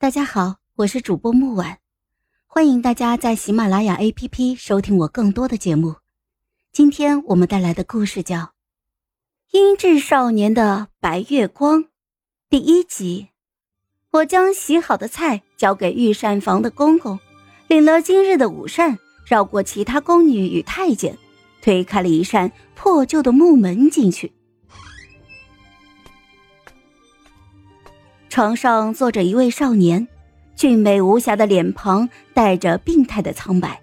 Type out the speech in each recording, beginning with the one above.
大家好，我是主播木婉，欢迎大家在喜马拉雅 APP 收听我更多的节目。今天我们带来的故事叫《英智少年的白月光》第一集。我将洗好的菜交给御膳房的公公，领了今日的午膳，绕过其他宫女与太监，推开了一扇破旧的木门进去。床上坐着一位少年，俊美无瑕的脸庞带着病态的苍白，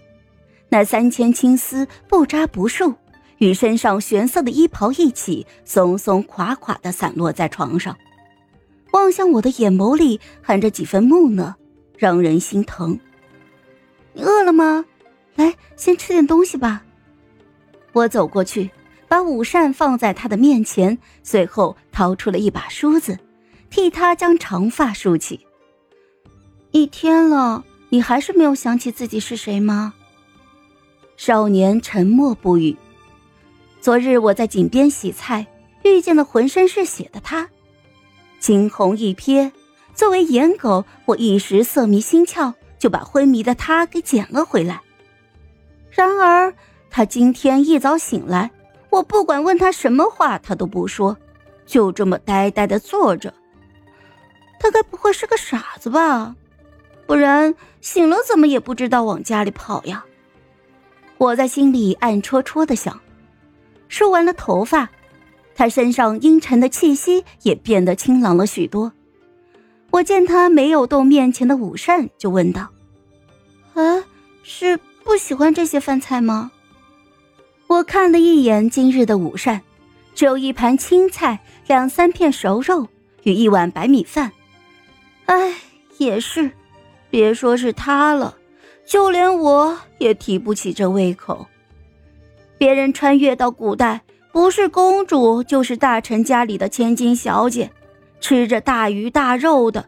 那三千青丝不扎不束，与身上玄色的衣袍一起，松松垮垮的散落在床上。望向我的眼眸里含着几分木讷，让人心疼。你饿了吗？来，先吃点东西吧。我走过去，把午膳放在他的面前，随后掏出了一把梳子。替他将长发梳起。一天了，你还是没有想起自己是谁吗？少年沉默不语。昨日我在井边洗菜，遇见了浑身是血的他，惊鸿一瞥。作为颜狗，我一时色迷心窍，就把昏迷的他给捡了回来。然而他今天一早醒来，我不管问他什么话，他都不说，就这么呆呆的坐着。他该不会是个傻子吧？不然醒了怎么也不知道往家里跑呀？我在心里暗戳戳的想。梳完了头发，他身上阴沉的气息也变得清朗了许多。我见他没有动面前的午膳，就问道：“啊，是不喜欢这些饭菜吗？”我看了一眼今日的午膳，只有一盘青菜、两三片熟肉与一碗白米饭。哎，也是，别说是他了，就连我也提不起这胃口。别人穿越到古代，不是公主就是大臣家里的千金小姐，吃着大鱼大肉的；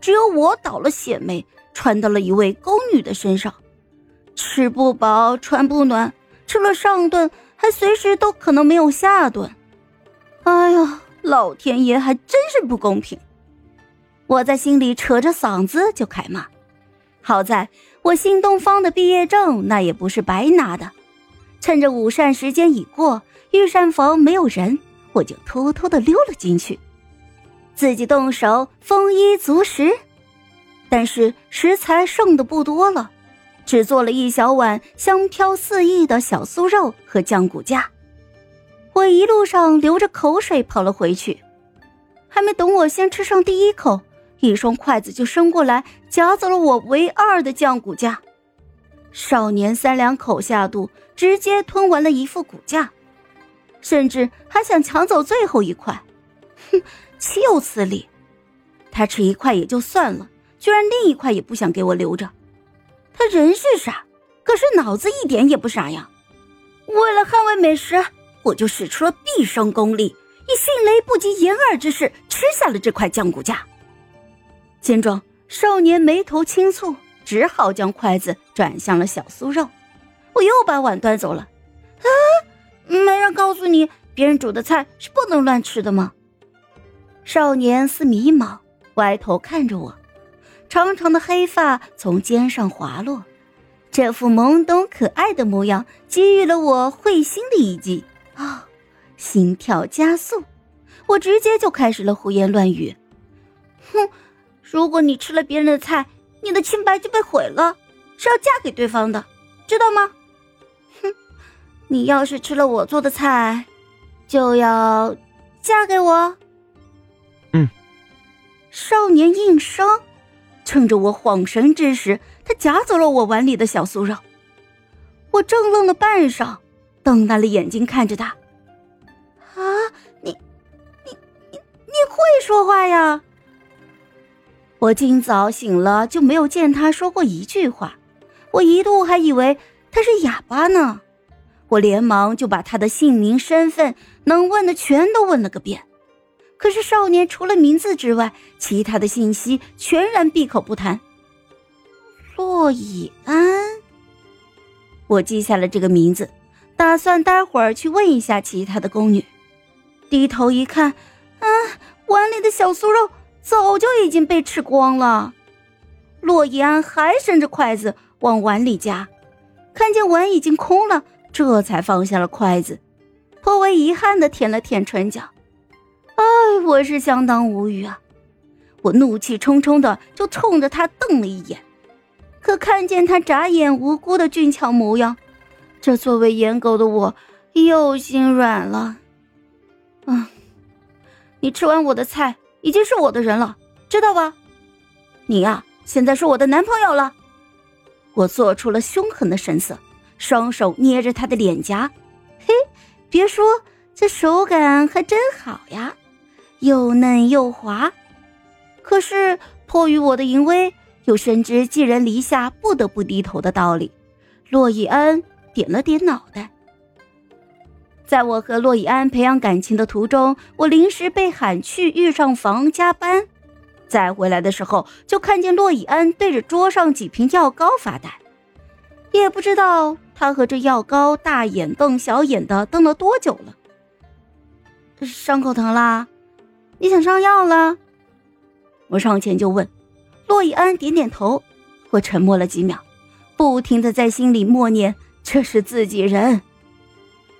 只有我倒了血霉，穿到了一位宫女的身上，吃不饱穿不暖，吃了上顿，还随时都可能没有下顿。哎呀，老天爷还真是不公平！我在心里扯着嗓子就开骂，好在我新东方的毕业证那也不是白拿的。趁着午膳时间已过，御膳房没有人，我就偷偷的溜了进去，自己动手丰衣足食。但是食材剩的不多了，只做了一小碗香飘四溢的小酥肉和酱骨架。我一路上流着口水跑了回去，还没等我先吃上第一口。一双筷子就伸过来，夹走了我唯二的酱骨架。少年三两口下肚，直接吞完了一副骨架，甚至还想抢走最后一块。哼，岂有此理！他吃一块也就算了，居然另一块也不想给我留着。他人是傻，可是脑子一点也不傻呀。为了捍卫美食，我就使出了毕生功力，以迅雷不及掩耳之势吃下了这块酱骨架。见状，少年眉头轻蹙，只好将筷子转向了小酥肉。我又把碗端走了。啊，没人告诉你，别人煮的菜是不能乱吃的吗？少年似迷茫，歪头看着我，长长的黑发从肩上滑落，这副懵懂可爱的模样，给予了我会心的一击。啊，心跳加速，我直接就开始了胡言乱语。哼。如果你吃了别人的菜，你的清白就被毁了，是要嫁给对方的，知道吗？哼，你要是吃了我做的菜，就要嫁给我。嗯。少年应声，趁着我恍神之时，他夹走了我碗里的小酥肉。我怔愣了半晌，瞪大了眼睛看着他。啊，你，你，你，你会说话呀？我今早醒了就没有见他说过一句话，我一度还以为他是哑巴呢。我连忙就把他的姓名、身份能问的全都问了个遍，可是少年除了名字之外，其他的信息全然闭口不谈。洛以安，我记下了这个名字，打算待会儿去问一下其他的宫女。低头一看，啊，碗里的小酥肉。早就已经被吃光了，洛伊安还伸着筷子往碗里夹，看见碗已经空了，这才放下了筷子，颇为遗憾的舔了舔唇角。哎，我是相当无语啊！我怒气冲冲的就冲着他瞪了一眼，可看见他眨眼无辜的俊俏模样，这作为颜狗的我又心软了。啊，你吃完我的菜，已经是我的人了，知道吧？你呀，现在是我的男朋友了。我做出了凶狠的神色，双手捏着他的脸颊。嘿，别说，这手感还真好呀，又嫩又滑。可是迫于我的淫威，又深知寄人篱下不得不低头的道理，洛伊恩点了点脑袋。在我和洛以安培养感情的途中，我临时被喊去御上房加班。再回来的时候，就看见洛以安对着桌上几瓶药膏发呆，也不知道他和这药膏大眼瞪小眼的瞪了多久了。伤口疼啦？你想上药了？我上前就问，洛以安点点头。我沉默了几秒，不停的在心里默念：“这是自己人。”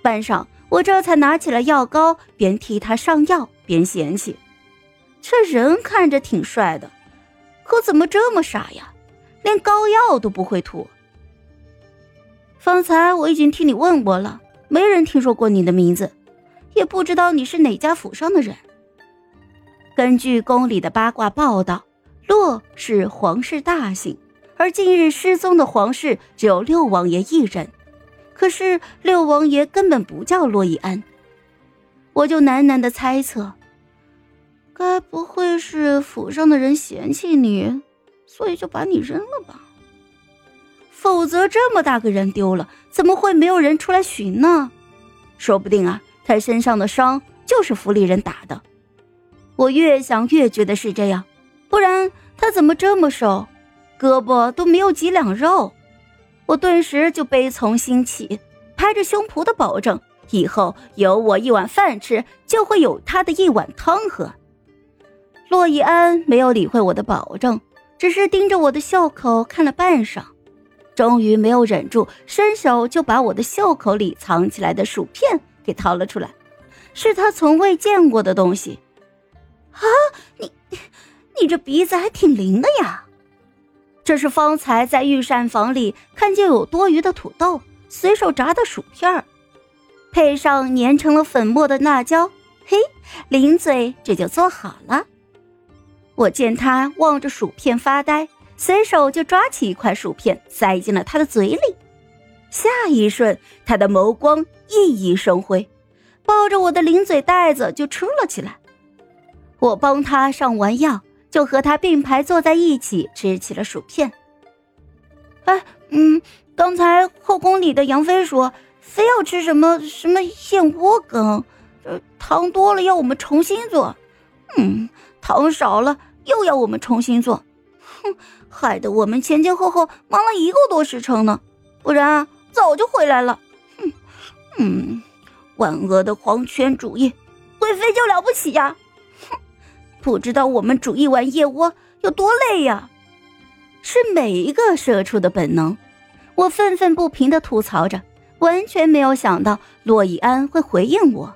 半晌，我这才拿起了药膏，边替他上药边嫌弃。这人看着挺帅的，可怎么这么傻呀？连膏药都不会涂。方才我已经替你问过了，没人听说过你的名字，也不知道你是哪家府上的人。根据宫里的八卦报道，洛是皇室大姓，而近日失踪的皇室只有六王爷一人。可是六王爷根本不叫洛以安，我就喃喃的猜测。该不会是府上的人嫌弃你，所以就把你扔了吧？否则这么大个人丢了，怎么会没有人出来寻呢？说不定啊，他身上的伤就是府里人打的。我越想越觉得是这样，不然他怎么这么瘦，胳膊都没有几两肉？我顿时就悲从心起，拍着胸脯的保证，以后有我一碗饭吃，就会有他的一碗汤喝。洛以安没有理会我的保证，只是盯着我的袖口看了半晌，终于没有忍住，伸手就把我的袖口里藏起来的薯片给掏了出来，是他从未见过的东西。啊，你，你这鼻子还挺灵的呀！这是方才在御膳房里看见有多余的土豆，随手炸的薯片儿配上粘成了粉末的辣椒，嘿，零嘴这就做好了。我见他望着薯片发呆，随手就抓起一块薯片塞进了他的嘴里。下一瞬，他的眸光熠熠生辉，抱着我的零嘴袋子就吃了起来。我帮他上完药，就和他并排坐在一起吃起了薯片。哎，嗯，刚才后宫里的杨妃说，非要吃什么什么燕窝羹，呃，糖多了要我们重新做，嗯，糖少了。又要我们重新做，哼，害得我们前前后后忙了一个多时辰呢，不然早就回来了。哼，嗯，万恶的皇权主义，贵妃就了不起呀？不知道我们煮一碗燕窝有多累呀？是每一个社畜的本能。我愤愤不平的吐槽着，完全没有想到洛以安会回应我。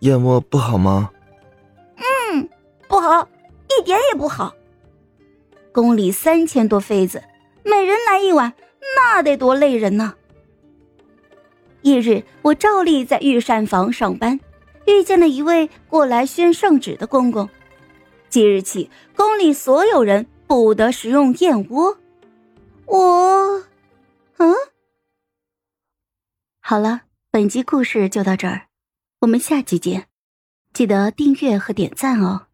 燕窝不好吗？嗯，不好。一点也不好。宫里三千多妃子，每人来一碗，那得多累人呢。翌日，我照例在御膳房上班，遇见了一位过来宣圣旨的公公。即日起，宫里所有人不得食用燕窝。我，嗯，好了，本集故事就到这儿，我们下集见，记得订阅和点赞哦。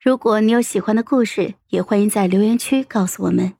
如果你有喜欢的故事，也欢迎在留言区告诉我们。